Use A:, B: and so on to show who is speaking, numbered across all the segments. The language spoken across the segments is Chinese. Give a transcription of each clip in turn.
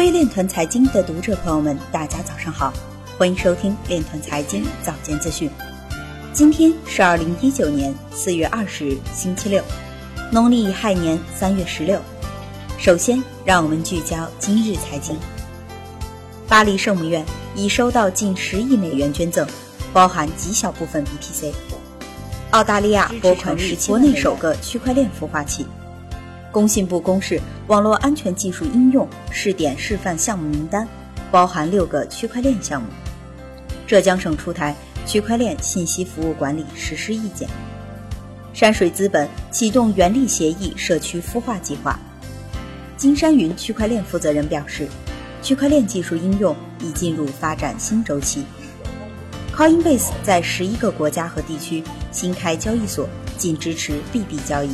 A: 位链团财经的读者朋友们，大家早上好，欢迎收听链团财经早间资讯。今天是二零一九年四月二十日，星期六，农历亥年三月十六。首先，让我们聚焦今日财经。巴黎圣母院已收到近十亿美元捐赠，包含极小部分 BTC。澳大利亚拨款是国内首个区块链孵化器。工信部公示网络安全技术应用试点示范项目名单，包含六个区块链项目。浙江省出台区块链信息服务管理实施意见。山水资本启动原力协议社区孵化计划。金山云区块链负责人表示，区块链技术应用已进入发展新周期。Coinbase 在十一个国家和地区新开交易所，仅支持币币交易。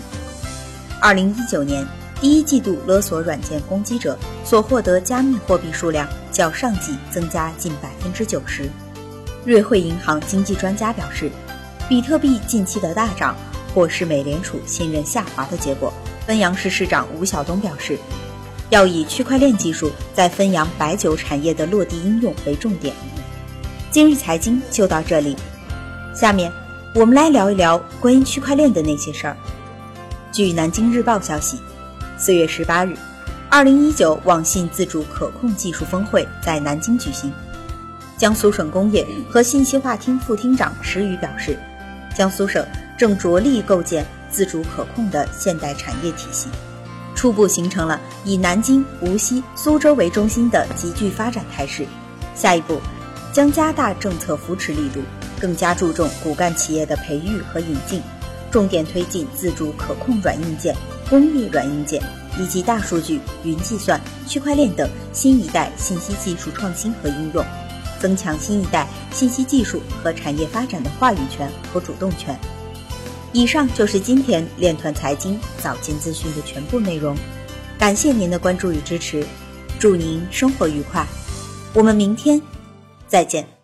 A: 二零一九年第一季度勒索软件攻击者所获得加密货币数量较上季增加近百分之九十。瑞汇银行经济专家表示，比特币近期的大涨或是美联储信任下滑的结果。汾阳市市长吴晓东表示，要以区块链技术在汾阳白酒产业的落地应用为重点。今日财经就到这里，下面我们来聊一聊关于区块链的那些事儿。据南京日报消息，四月十八日，二零一九网信自主可控技术峰会在南京举行。江苏省工业和信息化厅副厅长石宇表示，江苏省正着力构建。自主可控的现代产业体系，初步形成了以南京、无锡、苏州为中心的集聚发展态势。下一步，将加大政策扶持力度，更加注重骨干企业的培育和引进，重点推进自主可控软硬件、工业软硬件以及大数据、云计算、区块链等新一代信息技术创新和应用，增强新一代信息技术和产业发展的话语权和主动权。以上就是今天链团财经早间资讯的全部内容，感谢您的关注与支持，祝您生活愉快，我们明天再见。